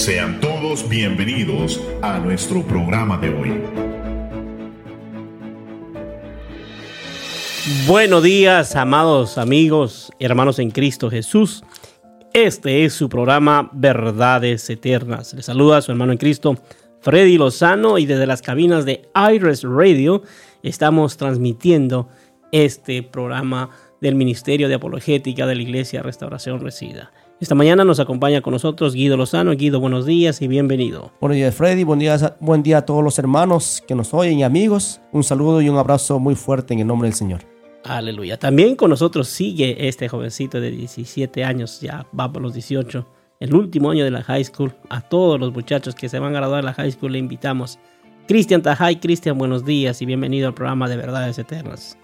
Sean todos bienvenidos a nuestro programa de hoy. Buenos días, amados amigos hermanos en Cristo Jesús. Este es su programa Verdades Eternas. Les saluda su hermano en Cristo, Freddy Lozano, y desde las cabinas de Iris Radio estamos transmitiendo este programa del Ministerio de Apologética de la Iglesia Restauración Resida. Esta mañana nos acompaña con nosotros Guido Lozano. Guido, buenos días y bienvenido. Buenos días, Freddy. Buen día, buen día a todos los hermanos que nos oyen y amigos. Un saludo y un abrazo muy fuerte en el nombre del Señor. Aleluya. También con nosotros sigue este jovencito de 17 años, ya va por los 18, el último año de la high school. A todos los muchachos que se van a graduar de la high school le invitamos. Cristian Tajay, Cristian, buenos días y bienvenido al programa de Verdades Eternas.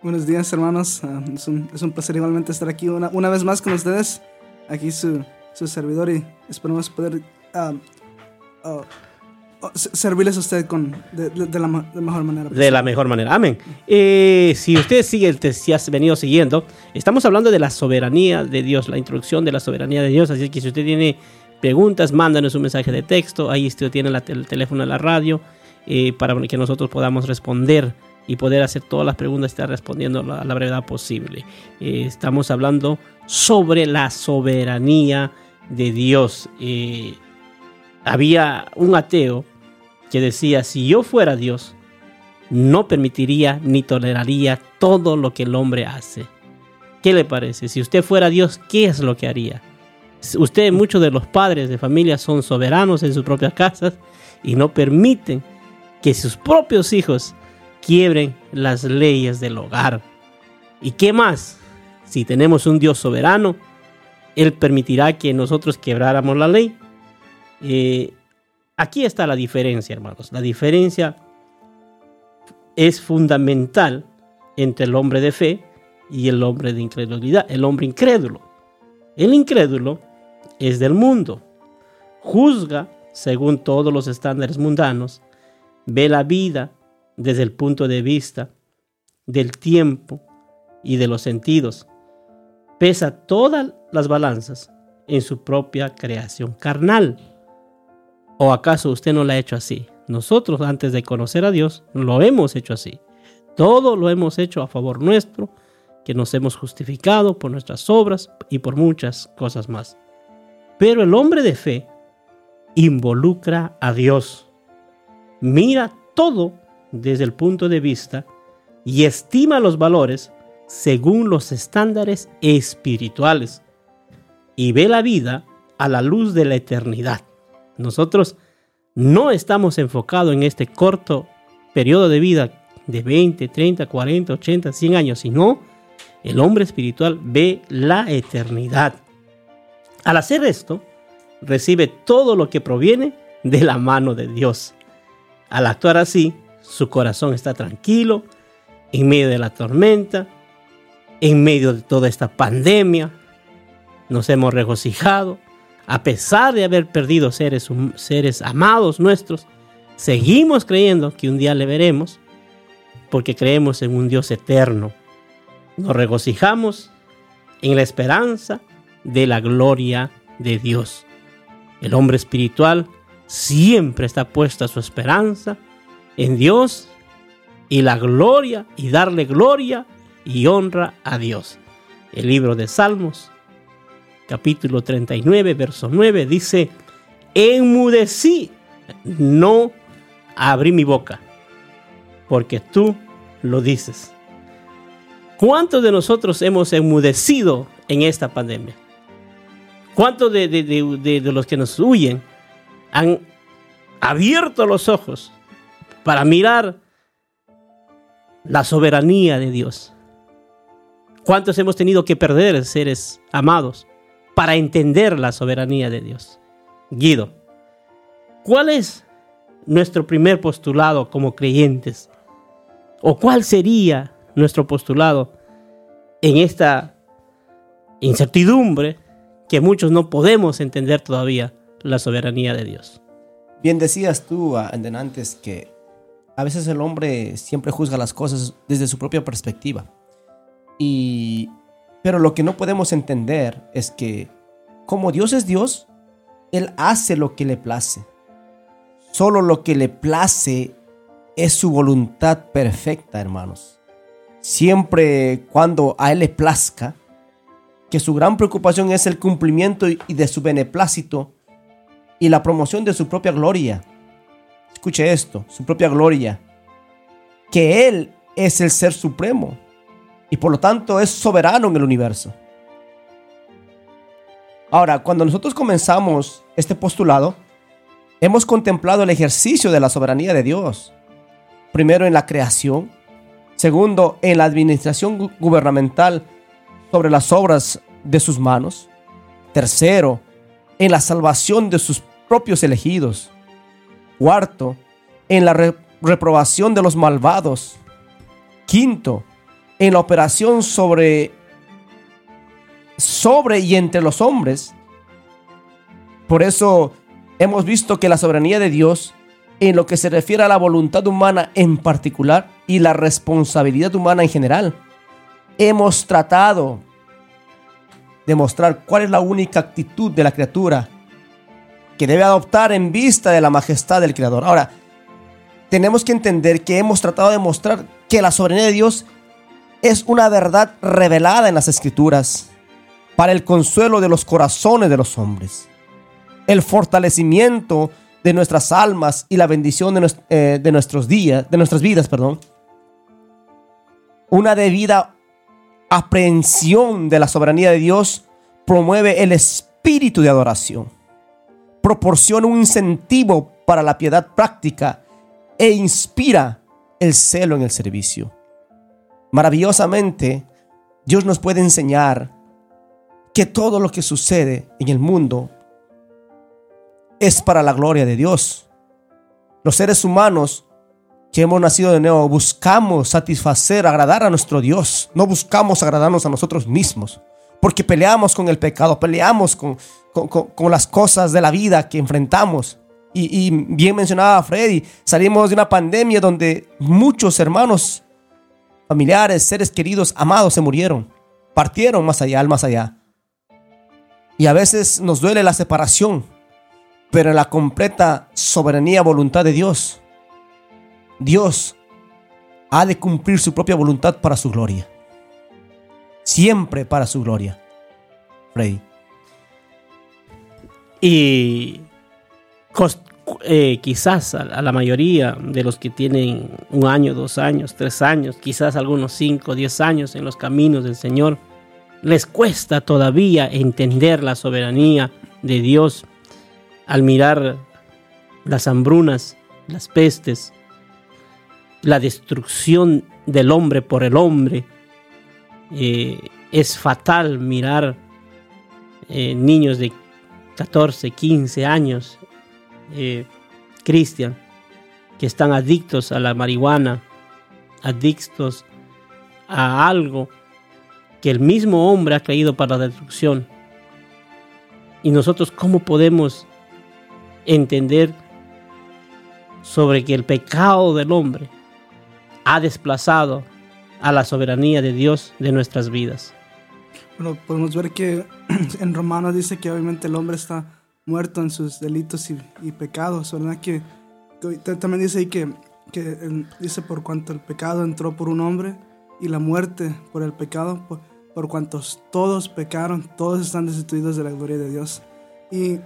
Buenos días, hermanos. Ah, es, un, es, un, placer igualmente estar aquí una, una vez más con ustedes. Aquí su, su servidor y esperamos poder uh, uh, servirles a usted con, de, de, de, la, mejor manera. De la mejor manera. Amén. Eh, si usted sigue, si has venido siguiendo, estamos hablando de la soberanía de Dios, la introducción de la soberanía de Dios. Así que si usted tiene preguntas, mándanos un mensaje de texto. Ahí usted tiene la, el teléfono de la radio eh, para que nosotros podamos responder y poder hacer todas las preguntas y estar respondiendo a la brevedad posible. Eh, estamos hablando sobre la soberanía de Dios. Eh, había un ateo que decía, si yo fuera Dios, no permitiría ni toleraría todo lo que el hombre hace. ¿Qué le parece? Si usted fuera Dios, ¿qué es lo que haría? Usted, muchos de los padres de familia son soberanos en sus propias casas y no permiten que sus propios hijos quiebren las leyes del hogar. ¿Y qué más? Si tenemos un Dios soberano, Él permitirá que nosotros quebráramos la ley. Eh, aquí está la diferencia, hermanos. La diferencia es fundamental entre el hombre de fe y el hombre de incredulidad, el hombre incrédulo. El incrédulo es del mundo, juzga según todos los estándares mundanos, ve la vida desde el punto de vista del tiempo y de los sentidos. Pesa todas las balanzas en su propia creación carnal. ¿O acaso usted no lo ha hecho así? Nosotros antes de conocer a Dios lo hemos hecho así. Todo lo hemos hecho a favor nuestro, que nos hemos justificado por nuestras obras y por muchas cosas más. Pero el hombre de fe involucra a Dios. Mira todo desde el punto de vista y estima los valores según los estándares espirituales y ve la vida a la luz de la eternidad. Nosotros no estamos enfocados en este corto periodo de vida de 20, 30, 40, 80, 100 años, sino el hombre espiritual ve la eternidad. Al hacer esto, recibe todo lo que proviene de la mano de Dios. Al actuar así, su corazón está tranquilo en medio de la tormenta, en medio de toda esta pandemia. Nos hemos regocijado. A pesar de haber perdido seres, seres amados nuestros, seguimos creyendo que un día le veremos porque creemos en un Dios eterno. Nos regocijamos en la esperanza de la gloria de Dios. El hombre espiritual siempre está puesto a su esperanza en Dios y la gloria y darle gloria y honra a Dios. El libro de Salmos, capítulo 39, verso 9, dice, enmudecí, no abrí mi boca, porque tú lo dices. ¿Cuántos de nosotros hemos enmudecido en esta pandemia? ¿Cuántos de, de, de, de los que nos huyen han abierto los ojos para mirar la soberanía de Dios. ¿Cuántos hemos tenido que perder seres amados para entender la soberanía de Dios? Guido, ¿cuál es nuestro primer postulado como creyentes? ¿O cuál sería nuestro postulado en esta incertidumbre que muchos no podemos entender todavía la soberanía de Dios? Bien decías tú antes que a veces el hombre siempre juzga las cosas desde su propia perspectiva. Y pero lo que no podemos entender es que como Dios es Dios, Él hace lo que le place. Solo lo que le place es su voluntad perfecta, hermanos. Siempre cuando a Él le plazca, que su gran preocupación es el cumplimiento y de su beneplácito y la promoción de su propia gloria. Escuche esto, su propia gloria. Que Él es el ser supremo y por lo tanto es soberano en el universo. Ahora, cuando nosotros comenzamos este postulado, hemos contemplado el ejercicio de la soberanía de Dios. Primero en la creación, segundo en la administración gubernamental sobre las obras de sus manos, tercero en la salvación de sus propios elegidos, cuarto en la reprobación de los malvados, quinto en la operación sobre sobre y entre los hombres. Por eso hemos visto que la soberanía de Dios, en lo que se refiere a la voluntad humana en particular y la responsabilidad humana en general, hemos tratado de mostrar cuál es la única actitud de la criatura que debe adoptar en vista de la majestad del Creador. Ahora, tenemos que entender que hemos tratado de mostrar que la soberanía de Dios es una verdad revelada en las Escrituras para el consuelo de los corazones de los hombres, el fortalecimiento de nuestras almas y la bendición de, eh, nuestros días, de nuestras vidas, perdón. Una debida aprehensión de la soberanía de Dios promueve el espíritu de adoración, proporciona un incentivo para la piedad práctica e inspira el celo en el servicio. Maravillosamente, Dios nos puede enseñar que todo lo que sucede en el mundo es para la gloria de Dios. Los seres humanos que hemos nacido de nuevo buscamos satisfacer, agradar a nuestro Dios. No buscamos agradarnos a nosotros mismos. Porque peleamos con el pecado, peleamos con, con, las cosas de la vida que enfrentamos. Y, y, bien mencionaba Freddy, salimos de una pandemia donde muchos hermanos, familiares, seres queridos, amados se murieron. Partieron más allá, al más allá. Y a veces nos duele la separación, pero en la completa soberanía voluntad de Dios, Dios ha de cumplir su propia voluntad para su gloria. Siempre para su gloria. Freddy. Y eh, quizás a, la mayoría de los que tienen un año, dos años, tres años, quizás algunos cinco, diez años en los caminos del Señor, les cuesta todavía entender la soberanía de Dios al mirar las hambrunas, las pestes, la destrucción del hombre por el hombre. Eh, es fatal mirar eh, niños de 14, 15 años, eh, Cristian, que están adictos a la marihuana, adictos a algo que el mismo hombre ha caído para la destrucción. Y nosotros cómo podemos entender sobre que el pecado del hombre ha desplazado a la soberanía de Dios de nuestras vidas. Bueno, podemos ver que en Romanos dice que obviamente el hombre está muerto en sus delitos y, pecados, ¿verdad? Que, también dice ahí que, que dice por cuanto el pecado entró por un hombre y la muerte por el pecado, por, por cuantos todos pecaron, todos están destituidos de la gloria de Dios. Y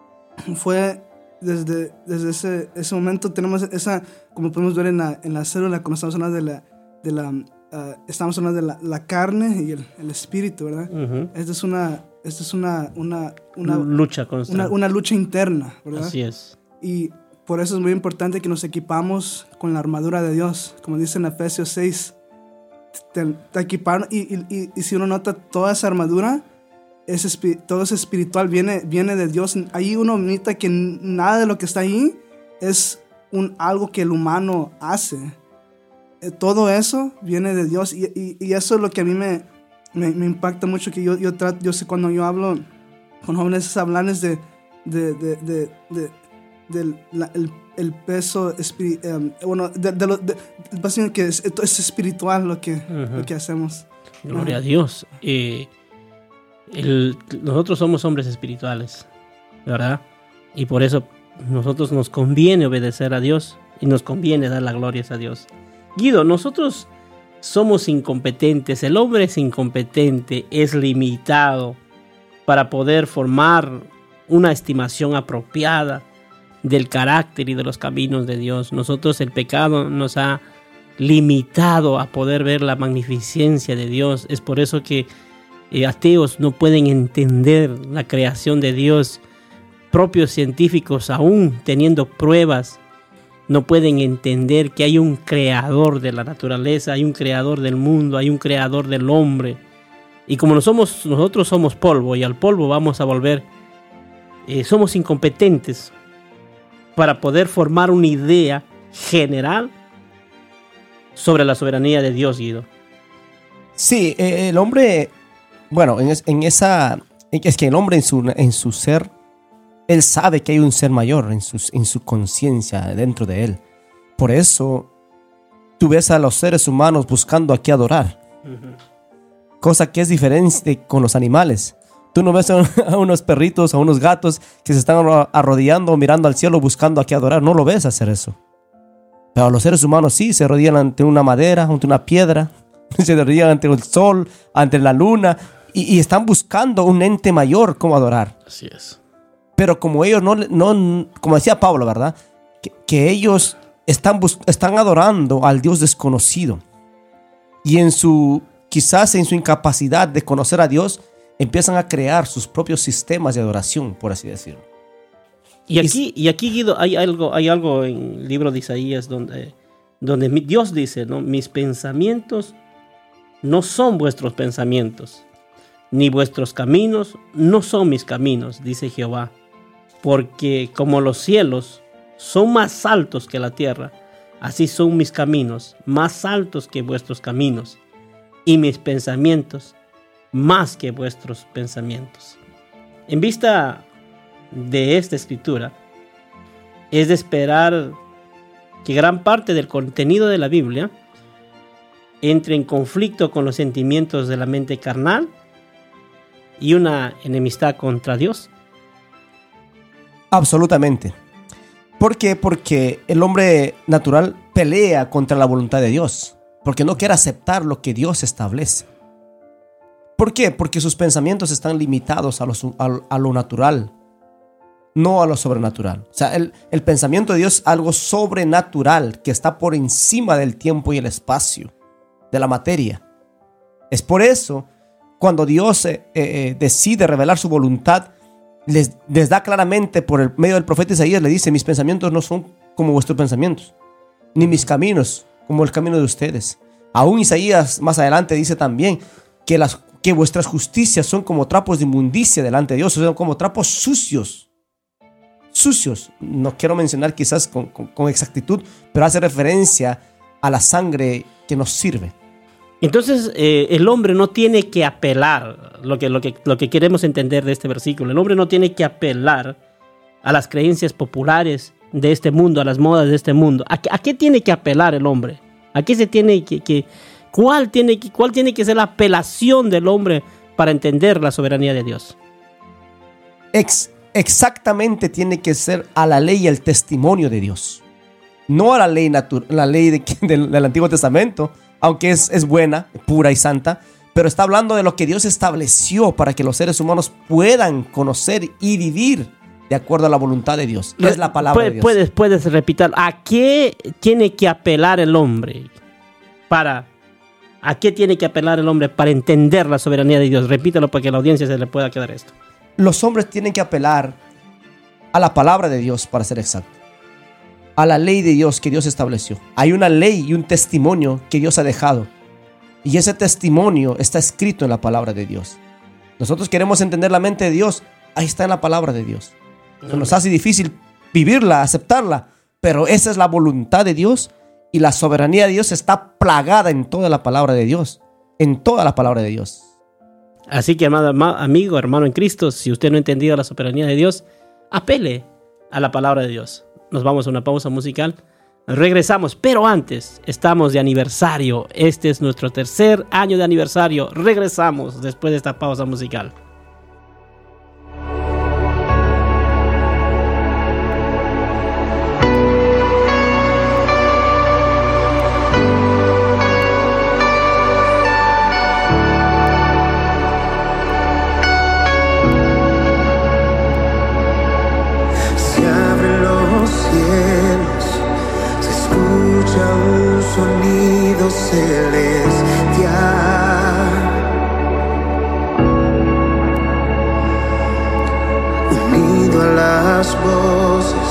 fue desde, desde ese, ese momento, tenemos esa, como podemos ver en la, en la célula, cuando estamos hablando de la, de la ah, estamos hablando de la, la carne y el, el espíritu, ¿verdad? Esta es una, esta es una, una, una lucha constante. Una, una, lucha interna, ¿verdad? Así es. Y por eso es muy importante que nos equipamos con la armadura de Dios, como dice en Efesios 6, te, equiparon y, y, si uno nota toda esa armadura, es, todo es espiritual, viene, viene de Dios. Ahí uno nota que nada de lo que está ahí es un, algo que el humano hace. Eh, todo eso viene de Dios y, y, eso es lo que a mí me, me, impacta mucho, que yo, yo, trato, yo sé cuando yo hablo con jóvenes hablarles de, de, de, de, del el el peso um, bueno, de, de, que es, es, espiritual lo que, lo que hacemos. Gloria a Dios. Eh, nosotros somos hombres espirituales. ¿verdad? Y por eso nosotros nos conviene obedecer a Dios y nos conviene dar las glorias a Dios. Guido, nosotros somos incompetentes, el hombre es incompetente, es limitado para poder formar una estimación apropiada del carácter y de los caminos de Dios. Nosotros el pecado nos ha limitado a poder ver la magnificencia de Dios. Es por eso que eh, ateos no pueden entender la creación de Dios. Propios científicos, aún teniendo pruebas, no pueden entender que hay un creador de la naturaleza, hay un creador del mundo, hay un creador del hombre. Y como no somos, nosotros somos polvo y al polvo vamos a volver, eh, somos incompetentes para poder formar una idea general sobre la soberanía de Dios, Guido. Sí, eh, el hombre, bueno, en, en, esa, es que el hombre en su, en su ser, él sabe que hay un ser mayor en, sus, en su conciencia dentro de él. Por eso tú ves a los seres humanos buscando a qué adorar. Cosa que es diferente con los animales. Tú no ves a, unos perritos, a unos gatos que se están arrodillando, mirando al cielo, buscando a qué adorar. No lo ves hacer eso. Pero los seres humanos sí se arrodillan ante una madera, ante una piedra, se arrodillan ante el sol, ante la luna, y, están buscando un ente mayor como adorar. Así es. Pero como ellos no, no como decía Pablo, ¿verdad? Que, ellos están, están adorando al Dios desconocido. Y en su, quizás en su incapacidad de conocer a Dios, empiezan a crear sus propios sistemas de adoración, por así decirlo. Y aquí, y aquí Guido, hay algo, hay algo en el libro de Isaías donde, donde Dios dice, ¿no? mis pensamientos no son vuestros pensamientos, ni vuestros caminos no son mis caminos, dice Jehová, porque como los cielos son más altos que la tierra, así son mis caminos, más altos que vuestros caminos, y mis pensamientos más que vuestros pensamientos. En vista de esta escritura es de esperar que gran parte del contenido de la Biblia entre en conflicto con los sentimientos de la mente carnal y una enemistad contra Dios. Absolutamente. ¿Por qué? Porque el hombre natural pelea contra la voluntad de Dios, porque no quiere aceptar lo que Dios establece. ¿Por qué? Porque sus pensamientos están limitados a lo, a lo natural, no a lo sobrenatural. O sea, el, pensamiento de Dios es algo sobrenatural que está por encima del tiempo y el espacio, de la materia. Es por eso, cuando Dios eh, eh, decide revelar su voluntad, les, da claramente por el medio del profeta Isaías, le dice, mis pensamientos no son como vuestros pensamientos, ni mis caminos como el camino de ustedes. Aún Isaías más adelante dice también que, las, que vuestras justicias son como trapos de inmundicia delante de Dios, son como trapos sucios sucios. No quiero mencionar quizás con, exactitud, pero hace referencia a la sangre que nos sirve. Entonces eh, el hombre no tiene que apelar, lo que, lo, que, lo que queremos entender de este versículo, el hombre no tiene que apelar a las creencias populares de este mundo, a las modas de este mundo. ¿A, qué tiene que apelar el hombre? ¿A qué se tiene que, que cuál, tiene, cuál tiene que ser la apelación del hombre para entender la soberanía de Dios? Ex exactamente tiene que ser a la ley y al testimonio de Dios. No a la ley, la ley del, Antiguo Testamento, aunque es, es buena, pura y santa, pero está hablando de lo que Dios estableció para que los seres humanos puedan conocer y vivir de acuerdo a la voluntad de Dios. Es la palabra de Dios. Puedes, puedes repetir, ¿a qué tiene que apelar el hombre para... ¿A qué tiene que apelar el hombre para entender la soberanía de Dios? Repítelo para que a la audiencia se le pueda quedar esto los hombres tienen que apelar a la palabra de Dios, para ser exacto. A la ley de Dios que Dios estableció. Hay una ley y un testimonio que Dios ha dejado. Y ese testimonio está escrito en la palabra de Dios. Nosotros queremos entender la mente de Dios. Ahí está en la palabra de Dios. nos hace difícil vivirla, aceptarla. Pero esa es la voluntad de Dios. Y la soberanía de Dios está plagada en toda la palabra de Dios. En toda la palabra de Dios. Así que, amado amigo, hermano en Cristo, si usted no ha entendido la soberanía de Dios, apele a la palabra de Dios. Nos vamos a una pausa musical. Regresamos, pero antes estamos de aniversario. Este es nuestro tercer año de aniversario. Regresamos después de esta pausa musical. Unido a las voces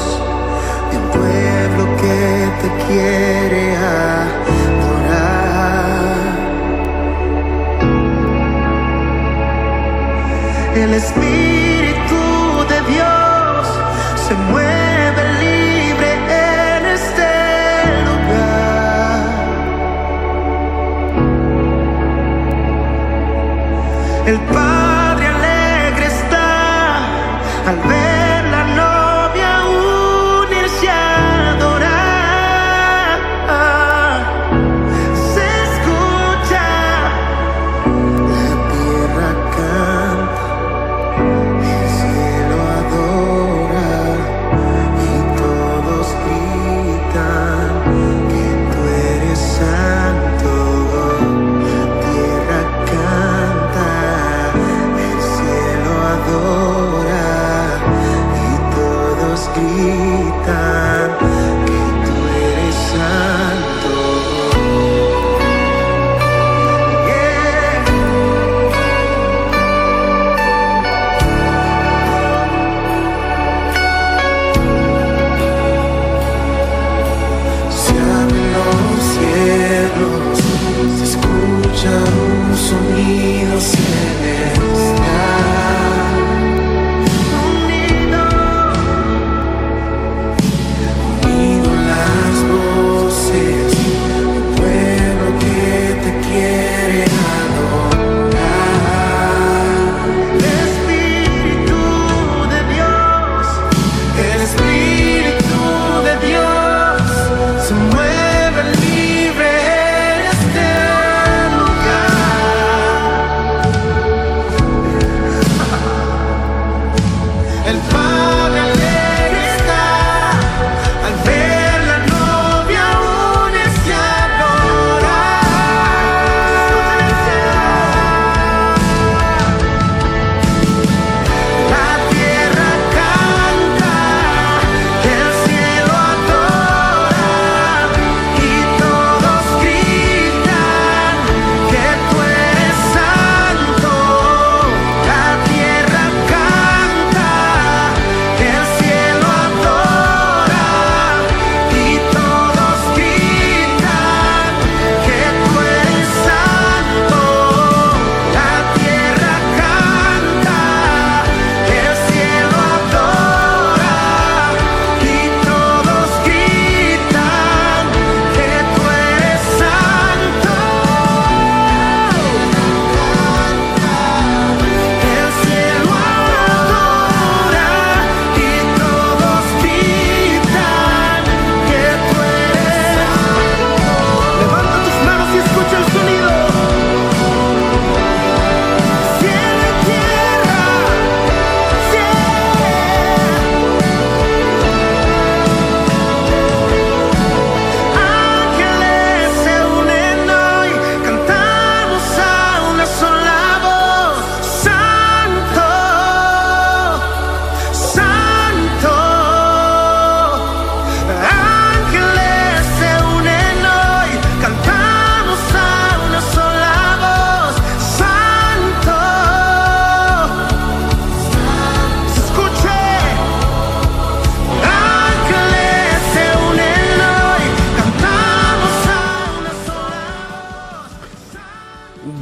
de pueblo que te quiere adorar. El Espíritu de Dios se mueve El Padre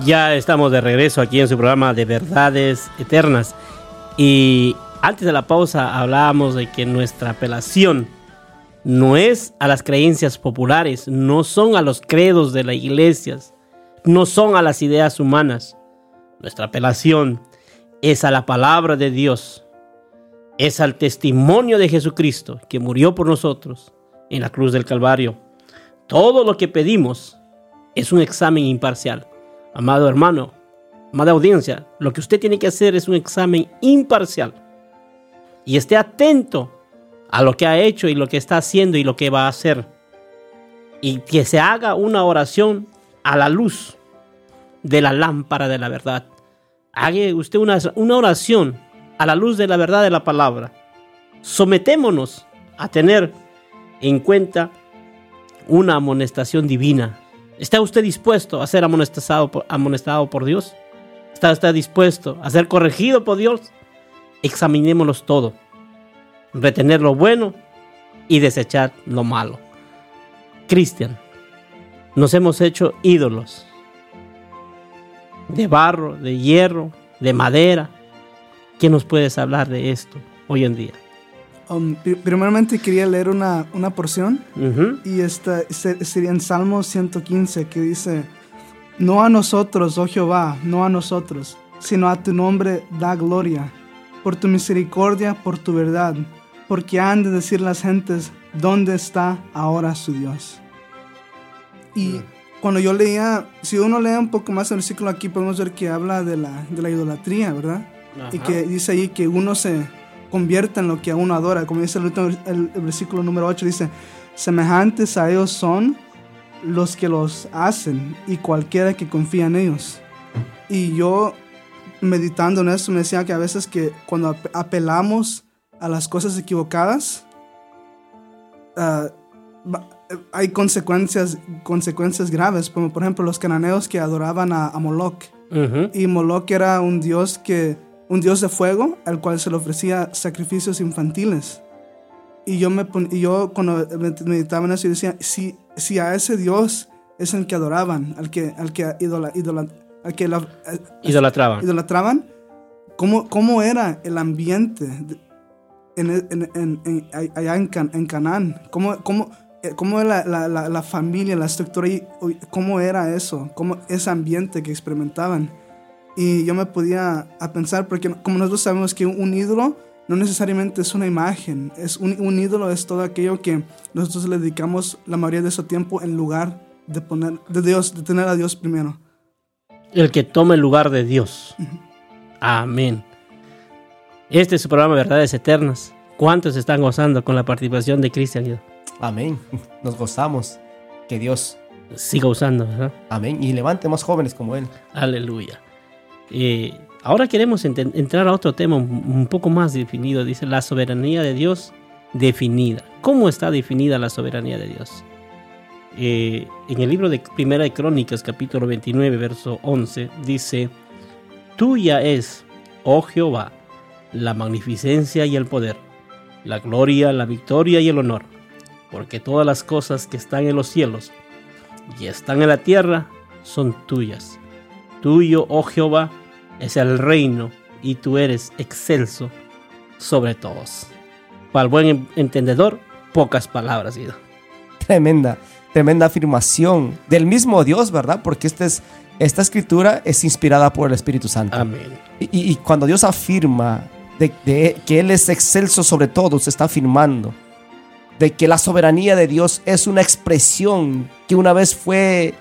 Ya estamos de regreso aquí en su programa de Verdades Eternas. Y antes de la pausa hablábamos de que nuestra apelación no es a las creencias populares, no son a los credos de las iglesias, no son a las ideas humanas. Nuestra apelación es a la palabra de Dios, es al testimonio de Jesucristo que murió por nosotros en la cruz del Calvario. Todo lo que pedimos es un examen imparcial. Amado hermano, amada audiencia, lo que usted tiene que hacer es un examen imparcial. Y esté atento a lo que ha hecho y lo que está haciendo y lo que va a hacer. Y que se haga una oración a la luz de la lámpara de la verdad. Haga usted una, una oración a la luz de la verdad de la palabra. Sometémonos a tener en cuenta una amonestación divina. ¿Está usted dispuesto a ser amonestado por, amonestado por Dios? ¿Está usted dispuesto a ser corregido por Dios? Examinémonos todo. Retener lo bueno y desechar lo malo. Cristian, nos hemos hecho ídolos de barro, de hierro, de madera. ¿Qué nos puedes hablar de esto hoy en día? Um, pri- primeramente quería leer una, una porción y esta se- sería en Salmo 115 que dice, no a nosotros, oh Jehová, no a nosotros, sino a tu nombre da gloria, por tu misericordia, por tu verdad, porque han de decir las gentes, ¿dónde está ahora su Dios? Y cuando yo leía, si uno lee un poco más el versículo aquí, podemos ver que habla de la, de la idolatría, ¿verdad? Y que dice ahí que uno se convierte en lo que a uno adora. Como dice el, el- el versículo número 8, dice, semejantes a ellos son los que los hacen y cualquiera que confía en ellos. Y yo, meditando en eso, me decía que a veces que cuando ap- apelamos a las cosas equivocadas, ah, hay consecuencias, consecuencias graves, como por ejemplo los cananeos que adoraban a, a Moloch. Y Moloch era un dios que un dios de fuego al cual se le ofrecía sacrificios infantiles. Y yo me y yo cuando med- meditaba en eso yo decía, si, si a ese dios es el que adoraban, al que al que idola, idola- al que la- eh, Idolatraban. idolatraban, ¿cómo, cómo era el ambiente de- en, en- en- allá en, Can- en Canaán? ¿Cómo, cómo, eh, cómo era la, la- la- familia, la estructura? y- ¿Cómo era eso? ¿Cómo ese ambiente que experimentaban? Y yo me podía a pensar, porque como nosotros sabemos que un, ídolo no necesariamente es una imagen, es un, un ídolo es todo aquello que nosotros le dedicamos la mayoría de ese tiempo en lugar de poner de Dios, de tener a Dios primero. El que toma el lugar de Dios. Amén. Este es su programa Verdades Eternas. ¿Cuántos están gozando con la participación de Cristian? Amén. Nos gozamos. Que Dios. Siga usando, ¿verdad? Amén. Y levante más jóvenes como Él. Aleluya. Eh, ahora queremos entrar a otro tema un, un poco más definido. Dice la soberanía de Dios definida. ¿Cómo está definida la soberanía de Dios? Eh, en el libro de Primera de Crónicas, capítulo 29, verso 11, dice, Tuya es, oh Jehová, la magnificencia y el poder, la gloria, la victoria y el honor, porque todas las cosas que están en los cielos y están en la tierra son tuyas. Tuyo, oh Jehová, es el reino y tú eres excelso sobre todos. Para el buen en- entendedor, pocas palabras, Guido. Tremenda, tremenda afirmación del mismo Dios, ¿verdad? Porque esta, es, esta escritura es inspirada por el Espíritu Santo. Amén. Y, cuando Dios afirma de, de que Él es excelso sobre todos, está afirmando de que la soberanía de Dios es una expresión que una vez fue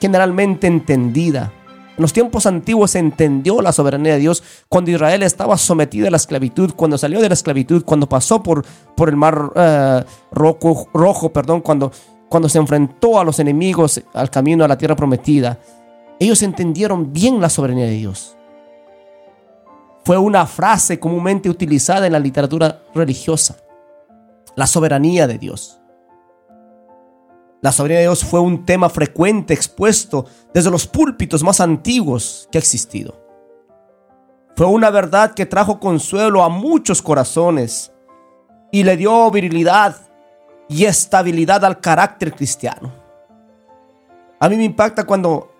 generalmente entendida. En los tiempos antiguos se entendió la soberanía de Dios cuando Israel estaba sometida a la esclavitud, cuando salió de la esclavitud, cuando pasó por, por el mar eh, rojo, rojo, perdón, cuando, cuando se enfrentó a los enemigos al camino a la tierra prometida. Ellos entendieron bien la soberanía de Dios fue una frase comúnmente utilizada en la literatura religiosa. La soberanía de Dios. La soberanía de Dios fue un tema frecuente expuesto desde los púlpitos más antiguos que ha existido. Fue una verdad que trajo consuelo a muchos corazones y le dio virilidad y estabilidad al carácter cristiano. A mí me impacta cuando,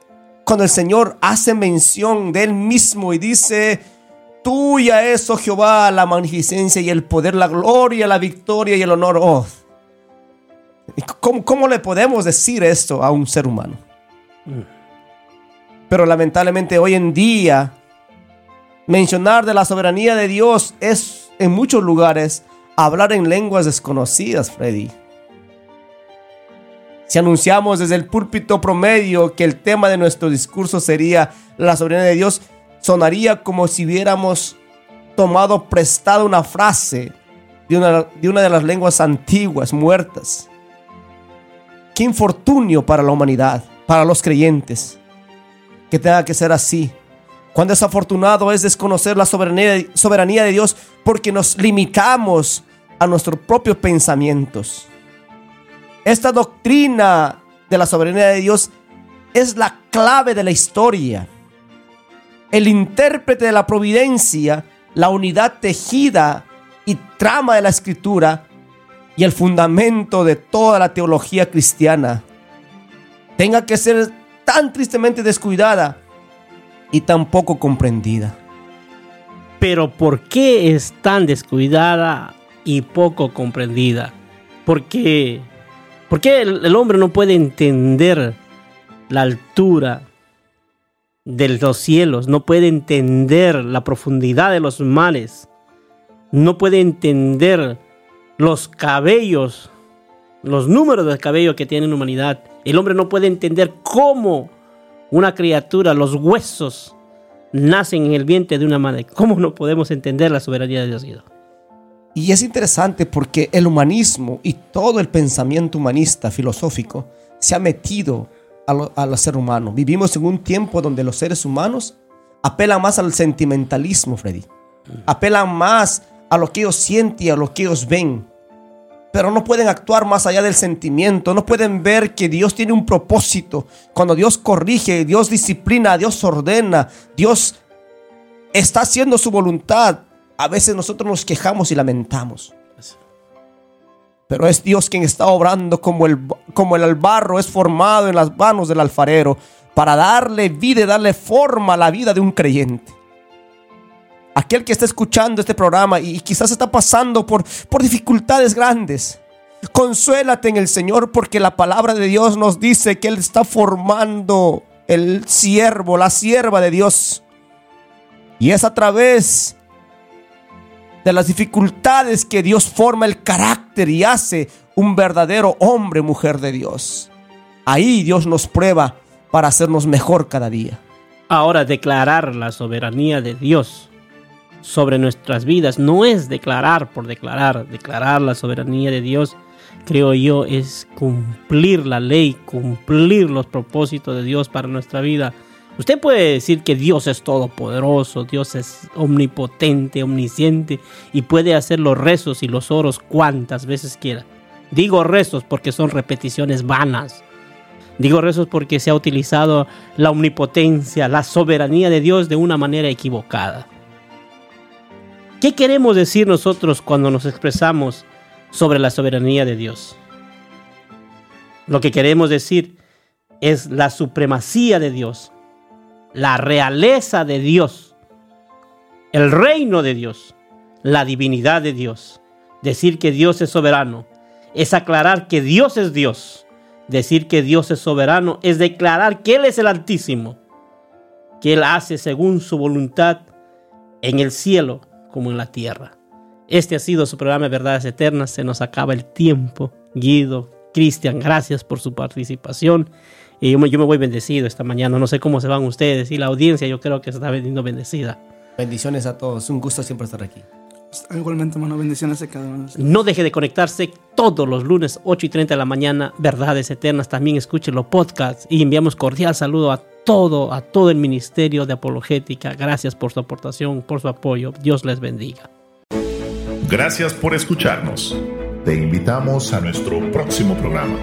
cuando el Señor hace mención de Él mismo y dice, Tuya es, oh Jehová, la magnificencia y el poder, la gloria, la victoria y el honor. Oh. ¿Y ¿Cómo, cómo le podemos decir esto a un ser humano? Pero lamentablemente hoy en día, mencionar de la soberanía de Dios es en muchos lugares hablar en lenguas desconocidas, Freddy. Si anunciamos desde el púlpito promedio que el tema de nuestro discurso sería la soberanía de Dios, sonaría como si hubiéramos tomado prestada una frase de una, de una de las lenguas antiguas muertas. Qué infortunio para la humanidad, para los creyentes, que tenga que ser así. Cuán desafortunado es desconocer la soberanía, soberanía de Dios porque nos limitamos a nuestros propios pensamientos. Esta doctrina de la soberanía de Dios es la clave de la historia. El intérprete de la providencia, la unidad tejida y trama de la escritura y el fundamento de toda la teología cristiana tenga que ser tan tristemente descuidada y tan poco comprendida. Pero ¿por qué es tan descuidada y poco comprendida? Porque, ¿Por qué el, el hombre no puede entender la altura de los cielos? No puede entender la profundidad de los mares. No puede entender los cabellos, los números de cabello que tiene la humanidad. El hombre no puede entender cómo una criatura, los huesos, nacen en el vientre de una madre. ¿Cómo no podemos entender la soberanía de Dios? Guido? Y es interesante porque el humanismo y todo el pensamiento humanista filosófico se ha metido al ser humano. Vivimos en un tiempo donde los seres humanos apelan más al sentimentalismo, Freddy. Apelan más a lo que ellos sienten y a lo que ellos ven. Pero no pueden actuar más allá del sentimiento. No pueden ver que Dios tiene un propósito. Cuando Dios corrige, Dios disciplina, Dios ordena, Dios está haciendo su voluntad. A veces nosotros nos quejamos y lamentamos. Pero es Dios quien está obrando como el, como el barro es formado en las manos del alfarero para darle vida y darle forma a la vida de un creyente. Aquel que está escuchando este programa y quizás está pasando por, por dificultades grandes. Consuélate en el Señor porque la palabra de Dios nos dice que Él está formando el siervo, la sierva de Dios. Y es a través de las dificultades que Dios forma el carácter y hace un verdadero hombre, mujer de Dios. Ahí Dios nos prueba para hacernos mejor cada día. Ahora, declarar la soberanía de Dios sobre nuestras vidas no es declarar por declarar. Declarar la soberanía de Dios, creo yo, es cumplir la ley, cumplir los propósitos de Dios para nuestra vida. Usted puede decir que Dios es todopoderoso, Dios es omnipotente, omnisciente y puede hacer los rezos y los oros cuantas veces quiera. Digo rezos porque son repeticiones vanas. Digo rezos porque se ha utilizado la omnipotencia, la soberanía de Dios de una manera equivocada. ¿Qué queremos decir nosotros cuando nos expresamos sobre la soberanía de Dios? Lo que queremos decir es la supremacía de Dios, la realeza de Dios, el reino de Dios, la divinidad de Dios. Decir que Dios es soberano es aclarar que Dios es Dios. Decir que Dios es soberano es declarar que Él es el Altísimo, que Él hace según su voluntad en el cielo como en la tierra. Este ha sido su programa de Verdades Eternas. Se nos acaba el tiempo. Guido, Cristian, gracias por su participación. Y yo me, yo me voy bendecido esta mañana. No sé cómo se van ustedes. Y la audiencia yo creo que se está vendiendo bendecida. Bendiciones a todos. Un gusto siempre estar aquí. Igualmente, hermano, bendiciones a cada uno. No deje de conectarse todos los lunes 8 y 30 de la mañana, Verdades Eternas. También escuche los podcasts y enviamos cordial saludo a todo, a todo el Ministerio de Apologética. Gracias por su aportación, por su apoyo. Dios les bendiga. Gracias por escucharnos. Te invitamos a nuestro próximo programa.